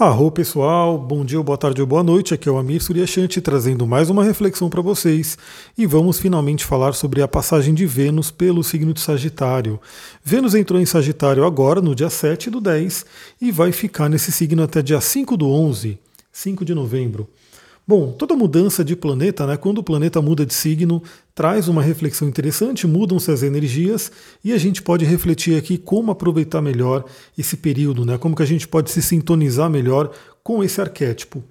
Arro pessoal, bom dia, boa tarde ou boa noite. Aqui é o Amir Suryashanti trazendo mais uma reflexão para vocês e vamos finalmente falar sobre a passagem de Vênus pelo signo de Sagitário. Vênus entrou em Sagitário agora, no dia 7 do 10, e vai ficar nesse signo até dia 5 do 11, 5 de novembro. Bom, toda mudança de planeta, né, quando o planeta muda de signo, traz uma reflexão interessante, mudam-se as energias e a gente pode refletir aqui como aproveitar melhor esse período, né, como que a gente pode se sintonizar melhor com esse arquétipo.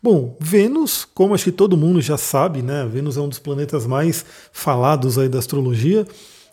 Bom, Vênus, como acho que todo mundo já sabe, né, Vênus é um dos planetas mais falados aí da astrologia.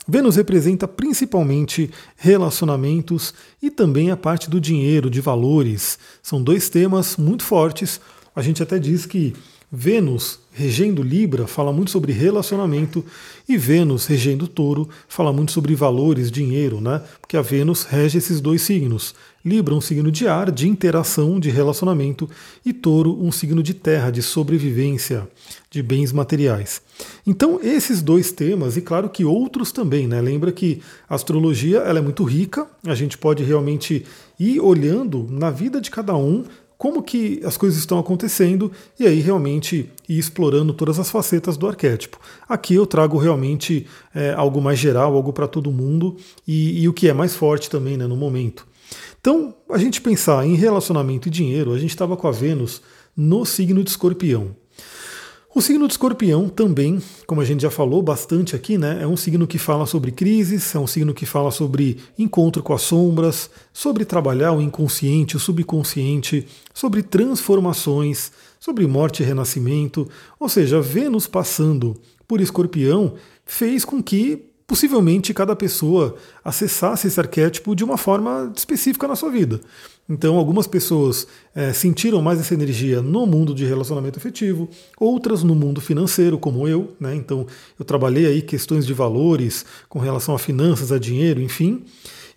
Vênus representa principalmente relacionamentos e também a parte do dinheiro, de valores. São dois temas muito fortes a gente até diz que Vênus regendo Libra fala muito sobre relacionamento e Vênus regendo Touro fala muito sobre valores, dinheiro, né? Porque a Vênus rege esses dois signos. Libra um signo de ar, de interação, de relacionamento e Touro um signo de terra, de sobrevivência, de bens materiais. Então esses dois temas e claro que outros também, né? Lembra que a astrologia ela é muito rica, a gente pode realmente ir olhando na vida de cada um como que as coisas estão acontecendo e aí realmente ir explorando todas as facetas do arquétipo. Aqui eu trago realmente é, algo mais geral, algo para todo mundo e, e, o que é mais forte também né, no momento. Então, a gente pensar em relacionamento e dinheiro, a gente estava com a Vênus no signo de escorpião. O signo de escorpião também, como a gente já falou bastante aqui, né, é um signo que fala sobre crises, é um signo que fala sobre encontro com as sombras, sobre trabalhar o inconsciente, o subconsciente, sobre transformações, sobre morte e renascimento. Ou seja, Vênus passando por escorpião fez com que possivelmente cada pessoa acessasse esse arquétipo de uma forma específica na sua vida. Então, algumas pessoas é, sentiram mais essa energia no mundo de relacionamento afetivo, outras no mundo financeiro, como eu. Né? Então, eu trabalhei aí questões de valores com relação a finanças, a dinheiro, enfim.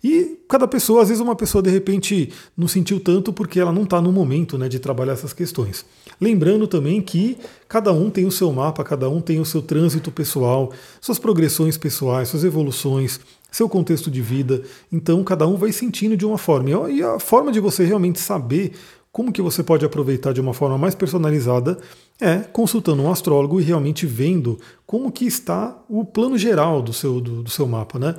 E cada pessoa, às vezes uma pessoa de repente não sentiu tanto porque ela não está no momento né, de trabalhar essas questões. Lembrando também que cada um tem o seu mapa, cada um tem o seu trânsito pessoal, suas progressões pessoais, suas evoluções, seu contexto de vida. Então cada um vai sentindo de uma forma. E a forma de você realmente saber como que você pode aproveitar de uma forma mais personalizada é consultando um astrólogo e realmente vendo como que está o plano geral do seu, do, do seu mapa, né?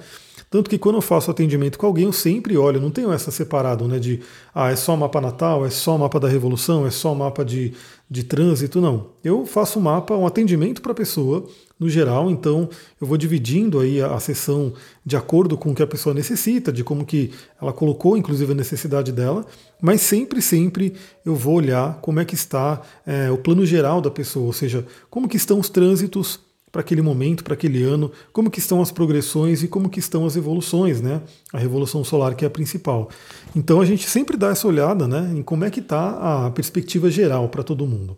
Tanto que quando eu faço atendimento com alguém, eu sempre olho, não tenho essa separado, né? De ah, é só mapa natal, é só mapa da revolução, é só mapa de, de trânsito, não. Eu faço um mapa, um atendimento para a pessoa, no geral, então eu vou dividindo aí a, a sessão de acordo com o que a pessoa necessita, de como que ela colocou, inclusive, a necessidade dela, mas sempre, sempre eu vou olhar como é que está é, o plano geral da pessoa, ou seja, como que estão os trânsitos para aquele momento, para aquele ano, como que estão as progressões e como que estão as evoluções, né? A revolução solar que é a principal. Então a gente sempre dá essa olhada, né, em como é que está a perspectiva geral para todo mundo.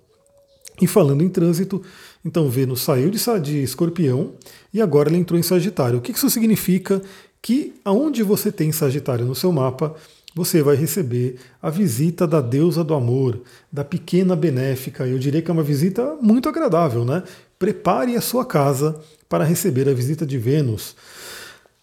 E falando em trânsito, então Vênus saiu de, de Escorpião e agora ele entrou em Sagitário. O que isso significa? Que aonde você tem Sagitário no seu mapa, você vai receber a visita da deusa do amor, da pequena benéfica. Eu diria que é uma visita muito agradável, né? Prepare a sua casa para receber a visita de Vênus.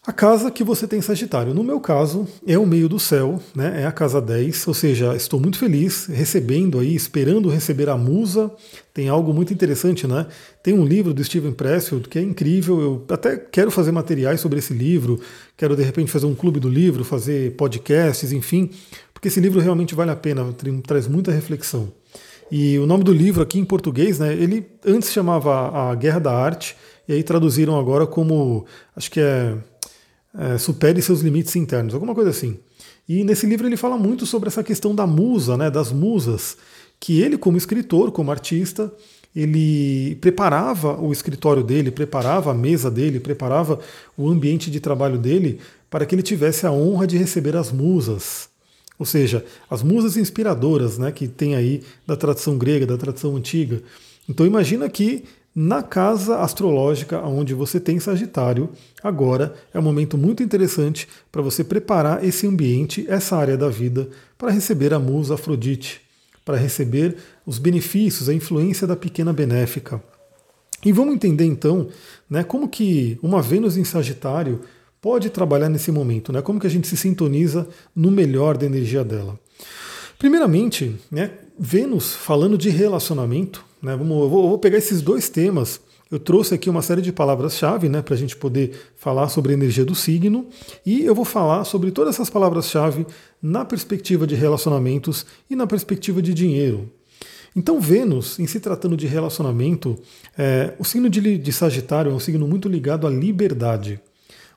A casa que você tem Sagitário, no meu caso, é o meio do céu, né? é a casa 10, ou seja, estou muito feliz recebendo aí, esperando receber a musa. Tem algo muito interessante, né? Tem um livro do Steven Pressfield que é incrível. Eu até quero fazer materiais sobre esse livro, quero de repente fazer um clube do livro, fazer podcasts, enfim, porque esse livro realmente vale a pena, traz muita reflexão. E o nome do livro aqui em português, né, ele antes chamava A Guerra da Arte, e aí traduziram agora como, acho que é, é Supere seus limites internos, alguma coisa assim. E nesse livro ele fala muito sobre essa questão da musa, né, das musas, que ele como escritor, como artista, ele preparava o escritório dele, preparava a mesa dele, preparava o ambiente de trabalho dele para que ele tivesse a honra de receber as musas. Ou seja, as musas inspiradoras né, que tem aí da tradição grega, da tradição antiga. Então imagina que na casa astrológica onde você tem Sagitário, agora é um momento muito interessante para você preparar esse ambiente, essa área da vida, para receber a musa Afrodite, para receber os benefícios, a influência da pequena benéfica. E vamos entender então né, como que uma Vênus em Sagitário pode trabalhar nesse momento, né? Como que a gente se sintoniza no melhor da energia dela? Primeiramente, né, Vênus falando de relacionamento, né, vamos, eu vou, eu vou pegar esses dois temas eu trouxe aqui uma série de palavras-chave né, para a gente poder falar sobre a energia do signo e eu vou falar sobre todas essas palavras-chave na perspectiva de relacionamentos e na perspectiva de dinheiro. Então, Vênus, em se tratando de relacionamento, é, o signo de, de, Sagitário é um signo muito ligado à liberdade.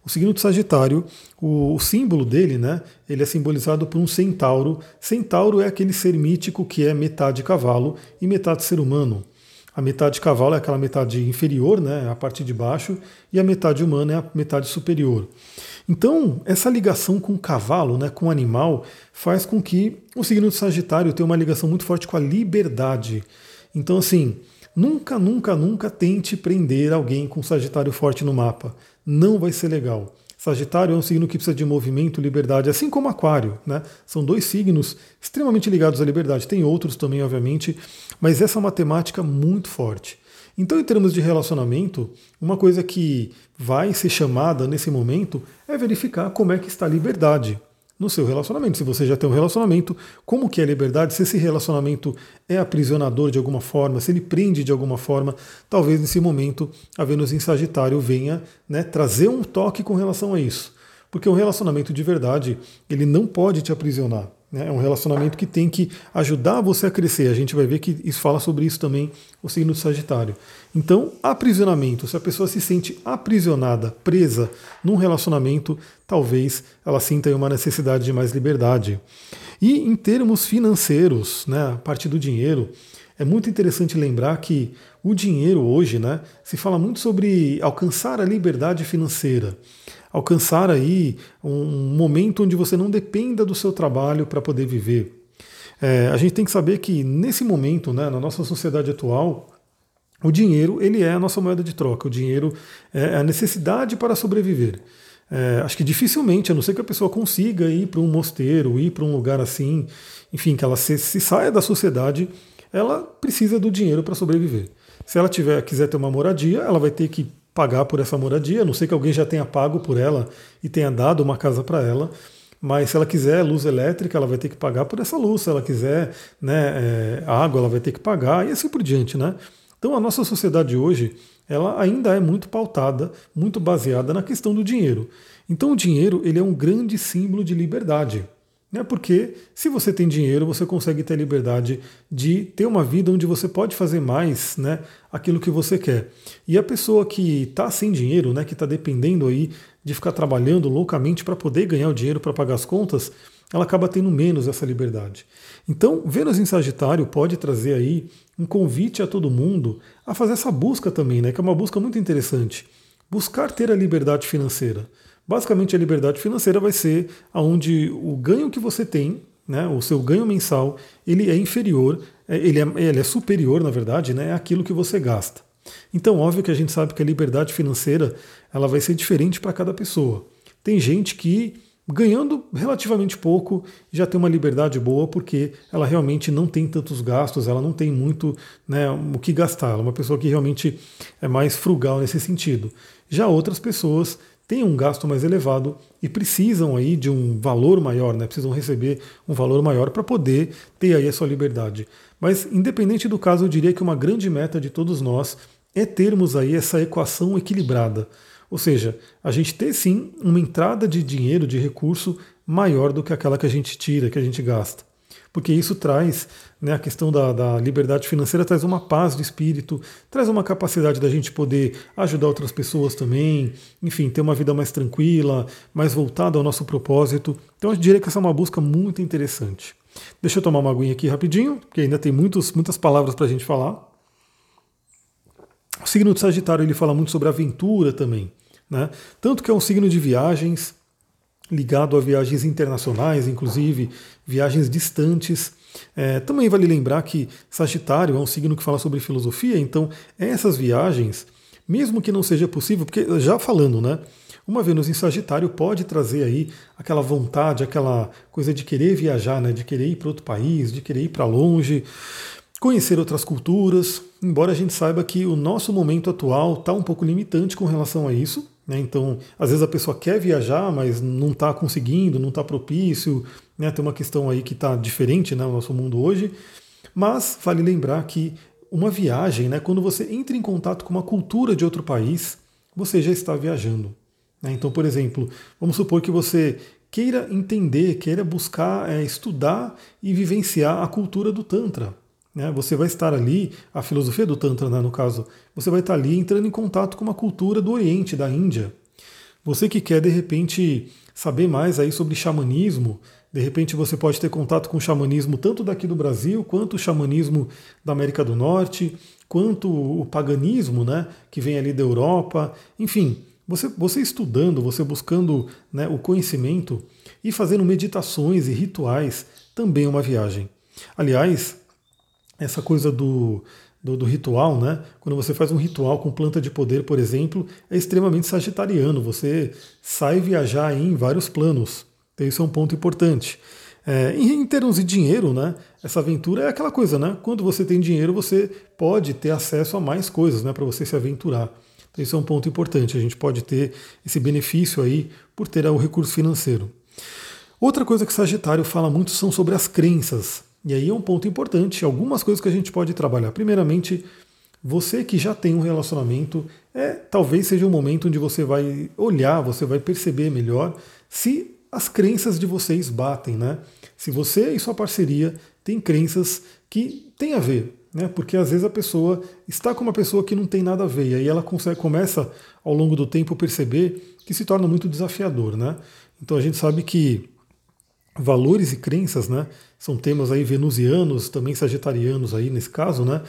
O signo de Sagitário, o, o símbolo dele, né, ele é simbolizado por um centauro. Centauro é aquele ser mítico que é metade cavalo e metade ser humano. A metade cavalo é aquela metade inferior, né, a parte de baixo, e a metade humana é a metade superior. Então, essa ligação com o cavalo, né, com o animal, faz com que o signo de Sagitário tenha uma ligação muito forte com a liberdade. Então, assim, nunca, nunca, nunca tente prender alguém com Sagitário forte no mapa. Não vai ser legal. Sagitário é um signo que precisa de movimento, liberdade, assim como Aquário. Né? São dois signos extremamente ligados à liberdade. Tem outros também, obviamente, mas essa é uma temática muito forte. Então, em termos de relacionamento, uma coisa que vai ser chamada nesse momento é verificar como é que está a liberdade no seu relacionamento. Se você já tem um relacionamento, como que é a liberdade? Se esse relacionamento é aprisionador de alguma forma, se ele prende de alguma forma, talvez nesse momento a Vênus em Sagitário venha né, trazer um toque com relação a isso. Porque um relacionamento de verdade, ele não pode te aprisionar. Né? É um relacionamento que tem que ajudar você a crescer. A gente vai ver que isso fala sobre isso também, o signo do Sagitário. Então, aprisionamento, se a pessoa se sente aprisionada, presa num relacionamento, talvez ela sinta uma necessidade de mais liberdade. E em termos financeiros, né, a parte do dinheiro, é muito interessante lembrar que o dinheiro hoje, né, se fala muito sobre alcançar a liberdade financeira alcançar aí um momento onde você não dependa do seu trabalho para poder viver. É, a gente tem que saber que nesse momento, né, na nossa sociedade atual, o dinheiro ele é a nossa moeda de troca. O dinheiro é a necessidade para sobreviver. É, acho que dificilmente, a não ser que a pessoa consiga ir para um mosteiro, ir para um lugar assim, enfim, que ela se, se saia da sociedade, ela precisa do dinheiro para sobreviver. Se ela tiver, quiser ter uma moradia, ela vai ter que pagar por essa moradia, a não sei que alguém já tenha pago por ela e tenha dado uma casa para ela. Mas se ela quiser luz elétrica, ela vai ter que pagar por essa luz. Se ela quiser né, é, água, ela vai ter que pagar e assim por diante. Né? Então a nossa sociedade hoje ela ainda é muito pautada, muito baseada na questão do dinheiro. Então o dinheiro ele é um grande símbolo de liberdade. Né? Porque se você tem dinheiro, você consegue ter a liberdade de ter uma vida onde você pode fazer mais né, aquilo que você quer. E a pessoa que está sem dinheiro, né, que está dependendo aí de ficar trabalhando loucamente para poder ganhar o dinheiro para pagar as contas, ela acaba tendo menos essa liberdade. Então, Vênus em Sagitário pode trazer aí um convite a todo mundo a fazer essa busca também, né, que é uma busca muito interessante. Buscar ter a liberdade financeira. Basicamente, a liberdade financeira vai ser aonde o ganho que você tem, né, o seu ganho mensal, ele é inferior, é, ele é, ele é superior, na verdade, né, àquilo que você gasta. Então, óbvio que a gente sabe que a liberdade financeira ela vai ser diferente para cada pessoa. Tem gente que ganhando relativamente pouco já tem uma liberdade boa porque ela realmente não tem tantos gastos, ela não tem muito né, o que gastar. Ela é uma pessoa que realmente é mais frugal nesse sentido. Já outras pessoas têm um gasto mais elevado e precisam aí de um valor maior, né? precisam receber um valor maior para poder ter aí a sua liberdade. Mas independente do caso, eu diria que uma grande meta de todos nós é termos aí essa equação equilibrada. Ou seja, a gente ter sim uma entrada de dinheiro, de recurso maior do que aquela que a gente tira, que a gente gasta porque isso traz né, a questão da, da, liberdade financeira, traz uma paz de espírito, traz uma capacidade da gente poder ajudar outras pessoas também, enfim, ter uma vida mais tranquila, mais voltada ao nosso propósito. Então eu diria que essa é uma busca muito interessante. Deixa eu tomar uma aguinha aqui rapidinho, porque ainda tem muitos, muitas palavras para a gente falar. O signo de Sagitário ele fala muito sobre aventura também. Né? Tanto que é um signo de viagens, ligado a viagens internacionais, inclusive viagens distantes. É, também vale lembrar que Sagitário é um signo que fala sobre filosofia, então essas viagens, mesmo que não seja possível, porque já falando, né? Uma Vênus em Sagitário pode trazer aí aquela vontade, aquela coisa de querer viajar, né? De querer ir para outro país, de querer ir para longe, conhecer outras culturas, embora a gente saiba que o nosso momento atual está um pouco limitante com relação a isso, né? Então, às vezes a pessoa quer viajar, mas não está conseguindo, não está propício, né? Tem uma questão aí que está diferente né, no nosso mundo hoje. Mas vale lembrar que uma viagem, né, quando você entra em contato com uma cultura de outro país, você já está viajando. Né? Então, por exemplo, vamos supor que você queira entender, queira buscar é, estudar e vivenciar a cultura do Tantra. Né? Você vai estar ali, a filosofia do Tantra, né, no caso, você vai estar ali entrando em contato com uma cultura do Oriente, da Índia. Você que quer, de repente, saber mais aí sobre xamanismo, de repente você pode ter contato com o xamanismo tanto daqui do Brasil, quanto o xamanismo da América do Norte, quanto o paganismo, né, que vem ali da Europa. Enfim, você, você estudando, você buscando né, o conhecimento e fazendo meditações e rituais também é uma viagem. Aliás, essa coisa do, do, do, ritual, né? Quando você faz um ritual com planta de poder, por exemplo, é extremamente sagitariano. Você sai viajar em vários planos. Então isso é um ponto importante. É, em, termos de dinheiro, né, essa aventura é aquela coisa, né? Quando você tem dinheiro, você pode ter acesso a mais coisas, né, para você se aventurar. Então isso é um ponto importante. A gente pode ter esse benefício aí por ter o recurso financeiro. Outra coisa que Sagitário fala muito são sobre as crenças. E aí é um ponto importante. Algumas coisas que a gente pode trabalhar. Primeiramente, você que já tem um relacionamento, é talvez seja um momento onde você vai olhar, você vai perceber melhor se as crenças de vocês batem, né? Se você e sua parceria têm crenças que têm a ver, né? Porque às vezes a pessoa está com uma pessoa que não tem nada a ver, e aí ela consegue, começa ao longo do tempo perceber que se torna muito desafiador, né? Então a gente sabe que valores e crenças, né? São temas aí venusianos, também sagitarianos aí nesse caso, né?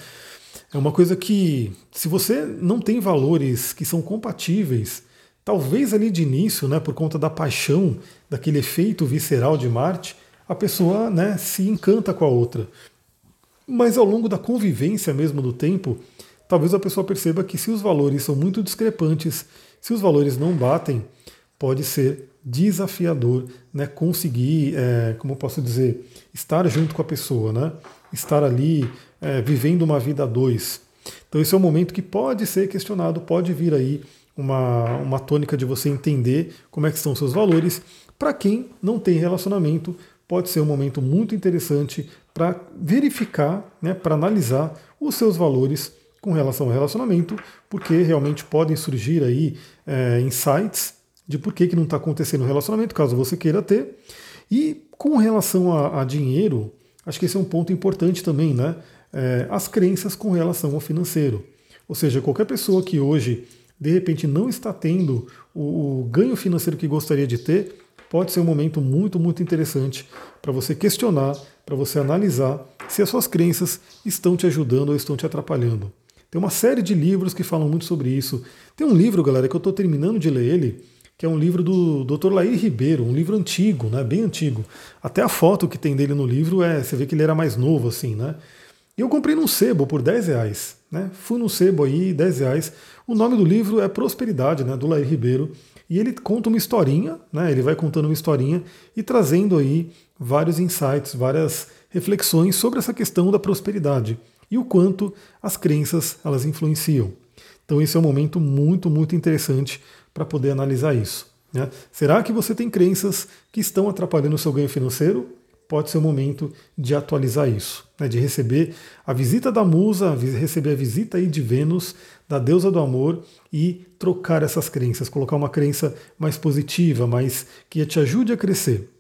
É uma coisa que, se você não tem valores que são compatíveis, Talvez ali de início, né, por conta da paixão, daquele efeito visceral de Marte, a pessoa né, se encanta com a outra. Mas ao longo da convivência mesmo do tempo, talvez a pessoa perceba que se os valores são muito discrepantes, se os valores não batem, pode ser desafiador né, conseguir, é, como posso dizer, estar junto com a pessoa, né, estar ali é, vivendo uma vida a dois. Então esse é um momento que pode ser questionado, pode vir aí uma, uma tônica de você entender como é que são seus valores. Para quem não tem relacionamento, pode ser um momento muito interessante para verificar, né, para analisar os seus valores com relação ao relacionamento, porque realmente podem surgir aí é, insights de por que, que não está acontecendo o relacionamento, caso você queira ter. E com relação a, a, dinheiro, acho que esse é um ponto importante também, né? É, as crenças com relação ao financeiro. Ou seja, qualquer pessoa que hoje de repente não está tendo o, o ganho financeiro que gostaria de ter, pode ser um momento muito, muito interessante para você questionar, para você analisar se as suas crenças estão te ajudando ou estão te atrapalhando. Tem uma série de livros que falam muito sobre isso. Tem um livro, galera, que eu estou terminando de ler ele, que é um livro do Dr. Lair Ribeiro, um livro antigo, né, bem antigo. Até a foto que tem dele no livro é, você vê que ele era mais novo, assim, né? E eu comprei num sebo por 10 reais. Né? Fui no sebo aí, 10 reais. O nome do livro é Prosperidade, né, do Lair Ribeiro. E ele conta uma historinha, né, ele vai contando uma historinha e trazendo aí vários insights, várias reflexões sobre essa questão da prosperidade e o quanto as crenças elas influenciam. Então esse é um momento muito, muito interessante para poder analisar isso. Né? Será que você tem crenças que estão atrapalhando o seu ganho financeiro? pode ser o momento de atualizar isso, né, de receber a visita da musa, receber a visita aí de Vênus, da deusa do amor e trocar essas crenças, colocar uma crença mais positiva, mais que te ajude a crescer.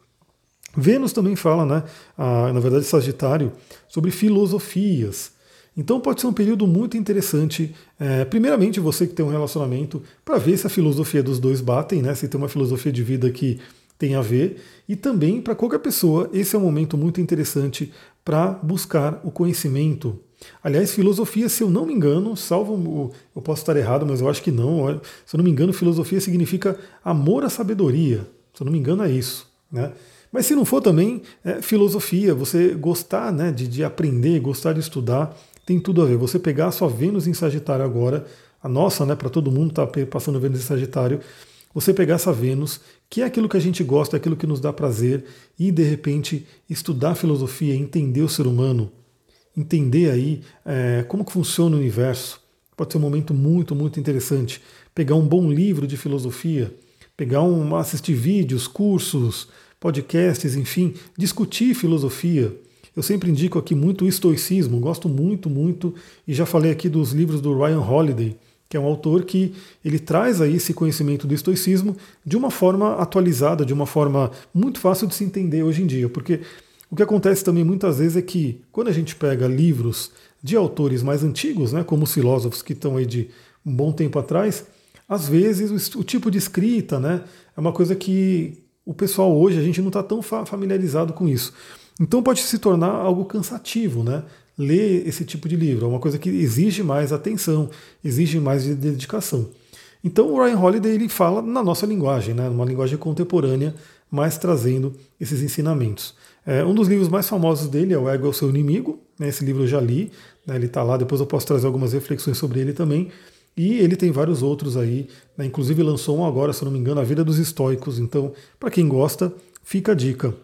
Vênus também fala, né, na verdade, Sagitário, sobre filosofias. Então pode ser um período muito interessante, é, primeiramente você que tem um relacionamento, para ver se a filosofia dos dois batem, né, se tem uma filosofia de vida que tem a ver, e também para qualquer pessoa, esse é um momento muito interessante para buscar o conhecimento. Aliás, filosofia, se eu não me engano, salvo eu posso estar errado, mas eu acho que não. Se eu não me engano, filosofia significa amor à sabedoria. Se eu não me engano, é isso. Né? Mas se não for também, é filosofia, você gostar né, de, de aprender, gostar de estudar, tem tudo a ver. Você pegar a sua Vênus em Sagitário agora, a nossa, né, para todo mundo está passando Vênus em Sagitário, você pegar essa Vênus, que é aquilo que a gente gosta, é aquilo que nos dá prazer, e de repente estudar filosofia, entender o ser humano, entender aí é, como que funciona o universo, pode ser um momento muito, muito interessante. Pegar um bom livro de filosofia, pegar um, assistir vídeos, cursos, podcasts, enfim, discutir filosofia. Eu sempre indico aqui muito o estoicismo, gosto muito, muito, e já falei aqui dos livros do Ryan Holiday, que é um autor que ele traz aí esse conhecimento do estoicismo de uma forma atualizada, de uma forma muito fácil de se entender hoje em dia, porque o que acontece também muitas vezes é que quando a gente pega livros de autores mais antigos, né, como os filósofos que estão aí de um bom tempo atrás, às vezes o, tipo de escrita né, é uma coisa que o pessoal hoje, a gente não está tão familiarizado com isso. Então pode se tornar algo cansativo, né? Ler esse tipo de livro. É uma coisa que exige mais atenção, exige mais de dedicação. Então o Ryan Holiday ele fala na nossa linguagem, né? numa linguagem contemporânea, mas trazendo esses ensinamentos. É, um dos livros mais famosos dele é O Ego é o Seu Inimigo. Né? Esse livro eu já li, né? ele está lá, depois eu posso trazer algumas reflexões sobre ele também. E ele tem vários outros aí, né? inclusive lançou um agora, se não me engano, A Vida dos Estoicos. Então, para quem gosta, fica a dica.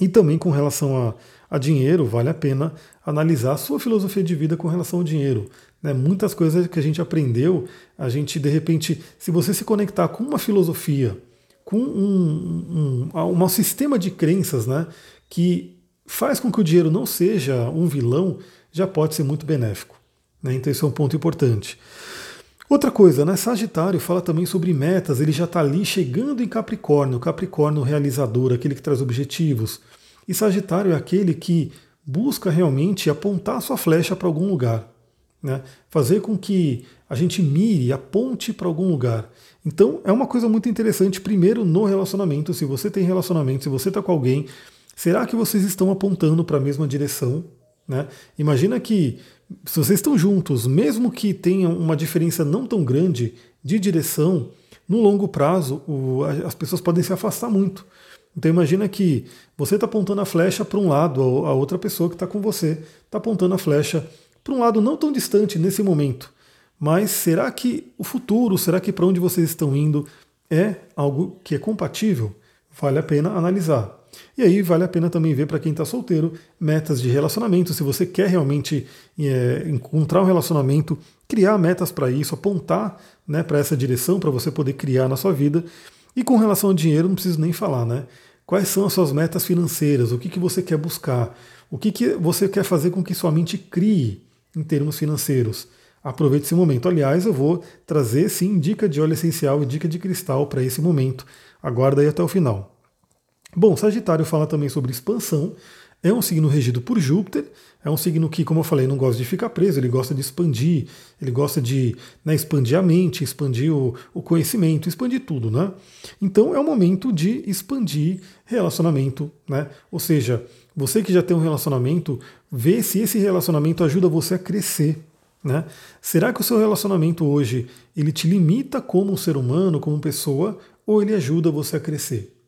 E também com relação a, a dinheiro, vale a pena analisar a sua filosofia de vida com relação ao dinheiro. Né? Muitas coisas que a gente aprendeu, a gente de repente, se você se conectar com uma filosofia, com um, um, um, um sistema de crenças né, que faz com que o dinheiro não seja um vilão, já pode ser muito benéfico. Né? Então, esse é um ponto importante. Outra coisa, né? Sagitário fala também sobre metas, ele já está ali chegando em Capricórnio, Capricórnio realizador, aquele que traz objetivos. E Sagitário é aquele que busca realmente apontar sua flecha para algum lugar, né? fazer com que a gente mire, aponte para algum lugar. Então é uma coisa muito interessante, primeiro no relacionamento, se você tem relacionamento, se você está com alguém, será que vocês estão apontando para a mesma direção? Né? Imagina que se vocês estão juntos, mesmo que tenha uma diferença não tão grande de direção, no longo prazo o, as pessoas podem se afastar muito. Então imagina que você está apontando a flecha para um lado, a outra pessoa que está com você está apontando a flecha para um lado não tão distante nesse momento. Mas será que o futuro, será que para onde vocês estão indo é algo que é compatível? Vale a pena analisar. E aí vale a pena também ver para quem está solteiro metas de relacionamento. Se você quer realmente é, encontrar um relacionamento, criar metas para isso, apontar né, para essa direção para você poder criar na sua vida. E com relação ao dinheiro, não preciso nem falar, né? Quais são as suas metas financeiras? O que, que você quer buscar? O que, que você quer fazer com que sua mente crie em termos financeiros? Aproveite esse momento. Aliás, eu vou trazer sim dica de óleo essencial e dica de cristal para esse momento. Aguarda aí até o final. Bom, Sagitário fala também sobre expansão. É um signo regido por Júpiter, é um signo que, como eu falei, não gosta de ficar preso, ele gosta de expandir, ele gosta de né, expandir a mente, expandir o, o, conhecimento, expandir tudo, né? Então é o momento de expandir relacionamento, né? Ou seja, você que já tem um relacionamento, vê se esse relacionamento ajuda você a crescer, né? Será que o seu relacionamento hoje ele te limita como um ser humano, como pessoa, ou ele ajuda você a crescer?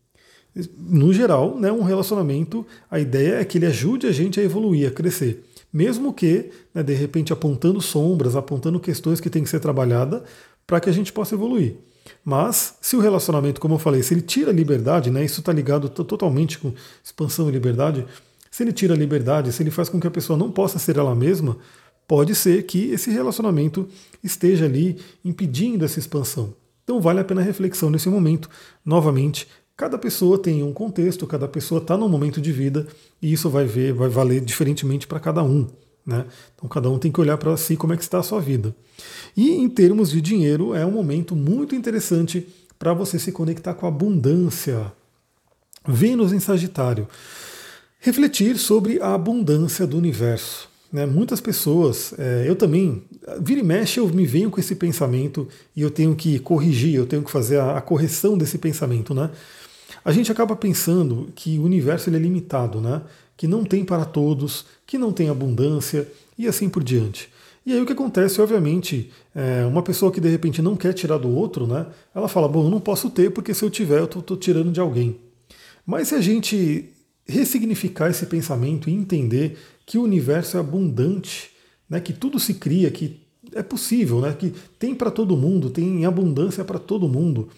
No geral, né, um relacionamento, a ideia é que ele ajude a gente a evoluir, a crescer. Mesmo que, né, de repente, apontando sombras, apontando questões que têm que ser trabalhadas para que a gente possa evoluir. Mas, se o relacionamento, como eu falei, se ele tira a liberdade, né, isso está ligado totalmente com expansão e liberdade, se ele tira a liberdade, se ele faz com que a pessoa não possa ser ela mesma, pode ser que esse relacionamento esteja ali impedindo essa expansão. Então vale a pena a reflexão nesse momento. Novamente, Cada pessoa tem um contexto, cada pessoa está num momento de vida e isso vai ver, vai valer diferentemente para cada um. Né? Então cada um tem que olhar para si como é que está a sua vida. E em termos de dinheiro, é um momento muito interessante para você se conectar com a abundância. Vênus em Sagitário. Refletir sobre a abundância do universo. Né? Muitas pessoas, é, eu também, vira e mexe, eu me venho com esse pensamento e eu tenho que corrigir, eu tenho que fazer a, a correção desse pensamento. Né? A gente acaba pensando que o universo ele é limitado, né? que não tem para todos, que não tem abundância e assim por diante. E aí o que acontece, obviamente, é uma pessoa que de repente não quer tirar do outro, né? Ela fala, bom, eu não posso ter porque se eu tiver eu estou tirando de alguém. Mas se a gente ressignificar esse pensamento e entender que o universo é abundante, né? que tudo se cria, que é possível, né? que tem para todo mundo, tem abundância para todo mundo,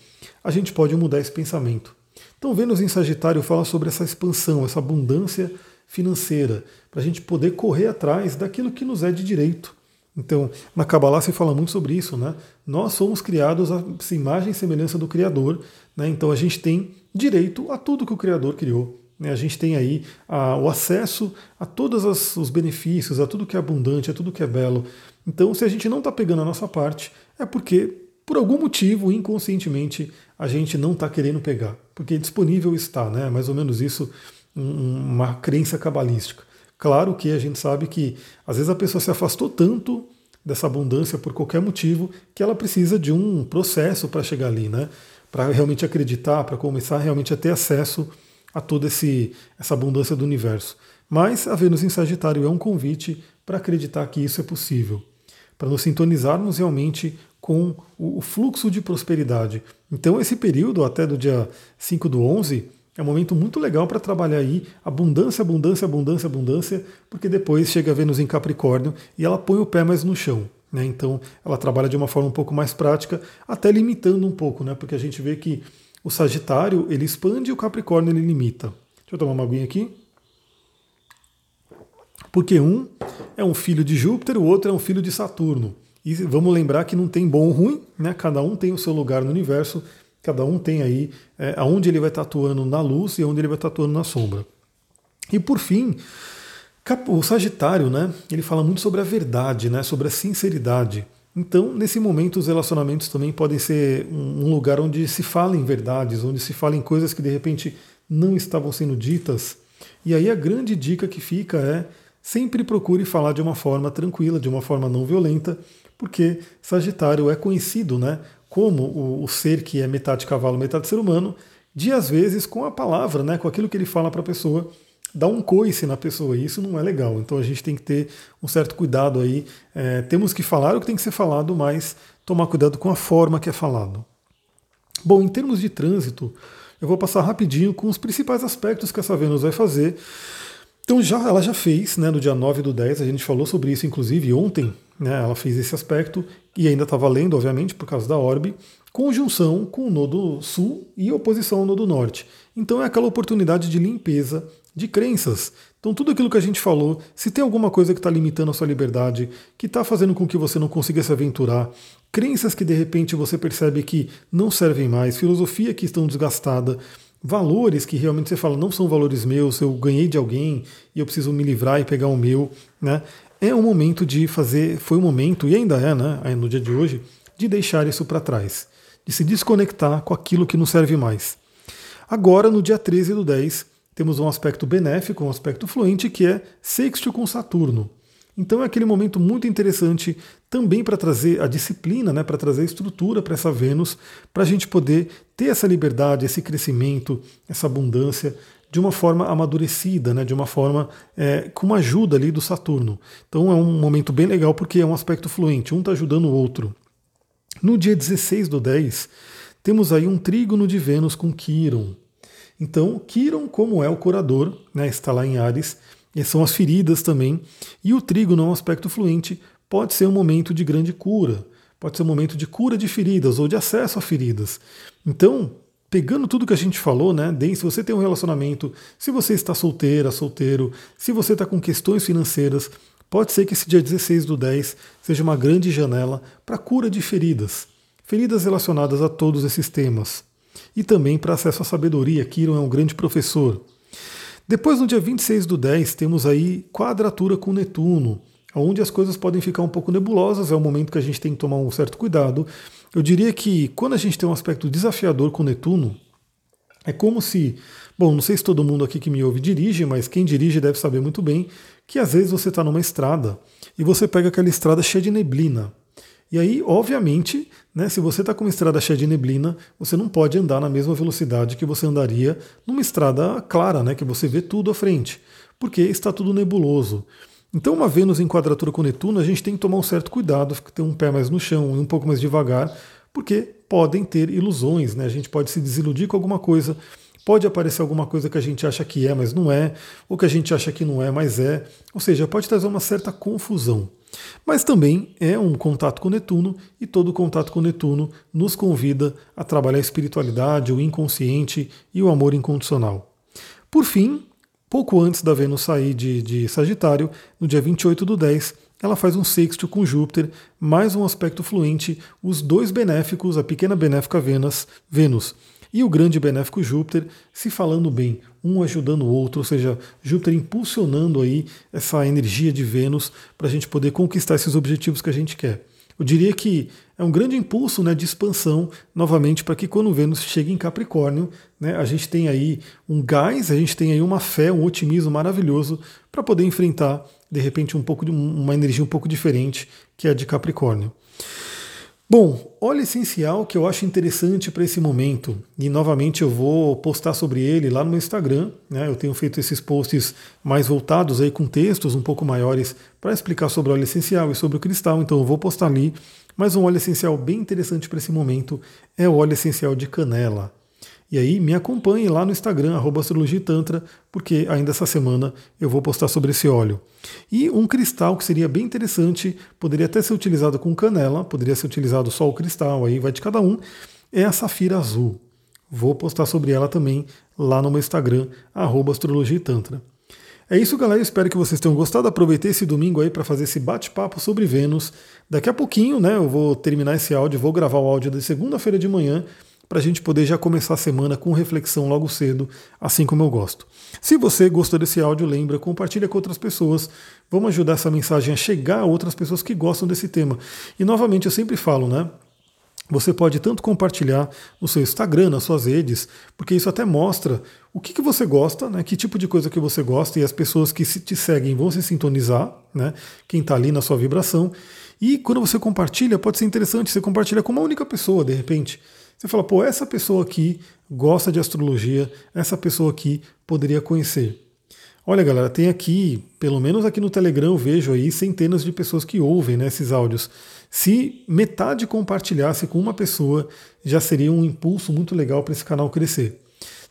a gente pode mudar esse pensamento. Então, Vênus em Sagitário fala sobre essa expansão, essa abundância financeira, para a gente poder correr atrás daquilo que nos é de direito. Então, na Kabbalah se fala muito sobre isso, né? Nós somos criados a imagem e semelhança do Criador, né? Então a gente tem direito a tudo que o Criador criou. Né? A gente tem aí a, o acesso a todos os benefícios, a tudo que é abundante, a tudo que é belo. Então, se a gente não está pegando a nossa parte, é porque, por algum motivo, inconscientemente, a gente não está querendo pegar. Porque disponível está, né? Mais ou menos isso, uma crença cabalística. Claro que a gente sabe que às vezes a pessoa se afastou tanto dessa abundância por qualquer motivo que ela precisa de um processo para chegar ali, né? Para realmente acreditar, para começar realmente a ter acesso a toda esse, essa abundância do universo. Mas a Vênus em Sagitário é um convite para acreditar que isso é possível, para nos sintonizarmos realmente com o fluxo de prosperidade. Então, esse período, até do dia 5 do 11, é um momento muito legal para trabalhar aí abundância, abundância, abundância, abundância, porque depois chega a Vênus em Capricórnio e ela põe o pé mais no chão. Né? Então ela trabalha de uma forma um pouco mais prática, até limitando um pouco, né? porque a gente vê que o Sagitário ele expande e o Capricórnio ele limita. Deixa eu tomar uma aguinha aqui. Porque um é um filho de Júpiter, o outro é um filho de Saturno. E vamos lembrar que não tem bom ou ruim, né? cada um tem o seu lugar no universo, Cada um tem aí é, aonde ele vai estar atuando na luz e onde ele vai estar atuando na sombra. E por fim, o Sagitário, né? Ele fala muito sobre a verdade, né? Sobre a sinceridade. Então, nesse momento, os relacionamentos também podem ser um lugar onde se falem verdades, onde se falem coisas que de repente não estavam sendo ditas. E aí a grande dica que fica é sempre procure falar de uma forma tranquila, de uma forma não violenta, porque Sagitário é conhecido, né, como o, o ser que é metade cavalo, metade ser humano, de às vezes com a palavra, né, com aquilo que ele fala para a pessoa, dá um coice na pessoa, e isso não é legal. Então a gente tem que ter um certo cuidado aí. É, temos que falar o que tem que ser falado, mas tomar cuidado com a forma que é falado. Bom, em termos de trânsito, eu vou passar rapidinho com os principais aspectos que essa Vênus vai fazer. Então já, ela já fez, né, no dia 9 do 10, a gente falou sobre isso inclusive ontem, né, ela fez esse aspecto e ainda está valendo, obviamente, por causa da orbe, conjunção com o nodo sul e oposição ao nodo norte. Então é aquela oportunidade de limpeza de crenças. Então tudo aquilo que a gente falou, se tem alguma coisa que está limitando a sua liberdade, que está fazendo com que você não consiga se aventurar, crenças que de repente você percebe que não servem mais, filosofia que estão desgastada, valores que realmente você fala não são valores meus, eu ganhei de alguém e eu preciso me livrar e pegar o meu, né? É o momento de fazer, foi o momento, e ainda é, né, no dia de hoje, de deixar isso para trás, de se desconectar com aquilo que não serve mais. Agora, no dia 13 do 10, temos um aspecto benéfico, um aspecto fluente, que é sexto com Saturno. Então é aquele momento muito interessante também para trazer a disciplina, né, para trazer a estrutura para essa Vênus, para a gente poder ter essa liberdade, esse crescimento, essa abundância, de uma forma amadurecida, né, de uma forma é, com uma ajuda ali do Saturno. Então é um momento bem legal porque é um aspecto fluente, um está ajudando o outro. No dia 16 do 10, temos aí um trígono de Vênus com Quiron. Então, Quiron, como é o curador, né, está lá em Ares, são as feridas também, e o trígono é um aspecto fluente, pode ser um momento de grande cura, pode ser um momento de cura de feridas ou de acesso a feridas. Então, pegando tudo que a gente falou, né? se você tem um relacionamento, se você está solteira, solteiro, se você está com questões financeiras, pode ser que esse dia 16 do 10 seja uma grande janela para cura de feridas, feridas relacionadas a todos esses temas. E também para acesso à sabedoria, Kiron é um grande professor. Depois, no dia 26 do 10, temos aí quadratura com Netuno, onde as coisas podem ficar um pouco nebulosas, é o momento que a gente tem que tomar um certo cuidado. Eu diria que quando a gente tem um aspecto desafiador com Netuno, é como se, bom, não sei se todo mundo aqui que me ouve dirige, mas quem dirige deve saber muito bem que às vezes você está numa estrada e você pega aquela estrada cheia de neblina. E aí, obviamente, né, se você está com uma estrada cheia de neblina, você não pode andar na mesma velocidade que você andaria numa estrada clara, né, que você vê tudo à frente, porque está tudo nebuloso. Então, uma Vênus em quadratura com Netuno, a gente tem que tomar um certo cuidado, ter um pé mais no chão e um pouco mais devagar, porque podem ter ilusões, né? A gente pode se desiludir com alguma coisa, pode aparecer alguma coisa que a gente acha que é, mas não é, ou que a gente acha que não é, mas é. Ou seja, pode trazer uma certa confusão. Mas também é um contato com Netuno e todo contato com Netuno nos convida a trabalhar a espiritualidade, o inconsciente e o amor incondicional. Por fim, pouco antes da Vênus sair de, de Sagitário, no dia 28 do 10, ela faz um sexto com Júpiter, mais um aspecto fluente, os dois benéficos, a pequena benéfica Vênus, Vênus e o grande benéfico Júpiter se falando bem, um ajudando o outro, ou seja, Júpiter impulsionando aí essa energia de Vênus para a gente poder conquistar esses objetivos que a gente quer. Eu diria que é um grande impulso né, de expansão, novamente, para que quando Vênus chegue em Capricórnio, né, a gente tem aí um gás, a gente tem aí uma fé, um otimismo maravilhoso para poder enfrentar, de repente, um pouco de uma energia um pouco diferente, que é a de Capricórnio. Bom, óleo essencial que eu acho interessante para esse momento, e novamente eu vou postar sobre ele lá no meu Instagram, né? Eu tenho feito esses posts mais voltados aí com textos um pouco maiores para explicar sobre o óleo essencial e sobre o cristal, então eu vou postar ali. Mas um óleo essencial bem interessante para esse momento é o óleo essencial de canela. E aí me acompanhe lá no Instagram, astrologitantra, porque ainda essa semana eu vou postar sobre esse óleo. E um cristal que seria bem interessante, poderia até ser utilizado com canela, poderia ser utilizado só o cristal, aí vai de cada um, é a safira azul. Vou postar sobre ela também lá no meu Instagram, astrologitantra. É isso, galera. Eu espero que vocês tenham gostado. Aproveitei esse domingo aí para fazer esse bate-papo sobre Vênus. Daqui a pouquinho, né, eu vou terminar esse áudio, vou gravar o áudio de segunda-feira de manhã para a gente poder já começar a semana com reflexão logo cedo, assim como eu gosto. Se você gostou desse áudio, lembra, compartilha com outras pessoas. Vamos ajudar essa mensagem a chegar a outras pessoas que gostam desse tema. E novamente, eu sempre falo, né? Você pode tanto compartilhar no seu Instagram, nas suas redes, porque isso até mostra o que, que você gosta, né, que tipo de coisa que você gosta, e as pessoas que te seguem vão se sintonizar, né, quem está ali na sua vibração. E quando você compartilha, pode ser interessante, você compartilha com uma única pessoa, de repente. Você fala, pô, essa pessoa aqui gosta de astrologia, essa pessoa aqui poderia conhecer. Olha, galera, tem aqui, pelo menos aqui no Telegram, eu vejo aí centenas de pessoas que ouvem né, esses áudios. Se metade compartilhasse com uma pessoa, já seria um impulso muito legal para esse canal crescer.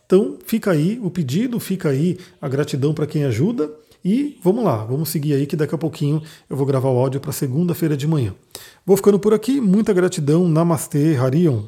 Então, fica aí o pedido, fica aí a gratidão para quem ajuda. E vamos lá, vamos seguir aí que daqui a pouquinho eu vou gravar o áudio para segunda-feira de manhã. Vou ficando por aqui, muita gratidão, Namastê, Harion.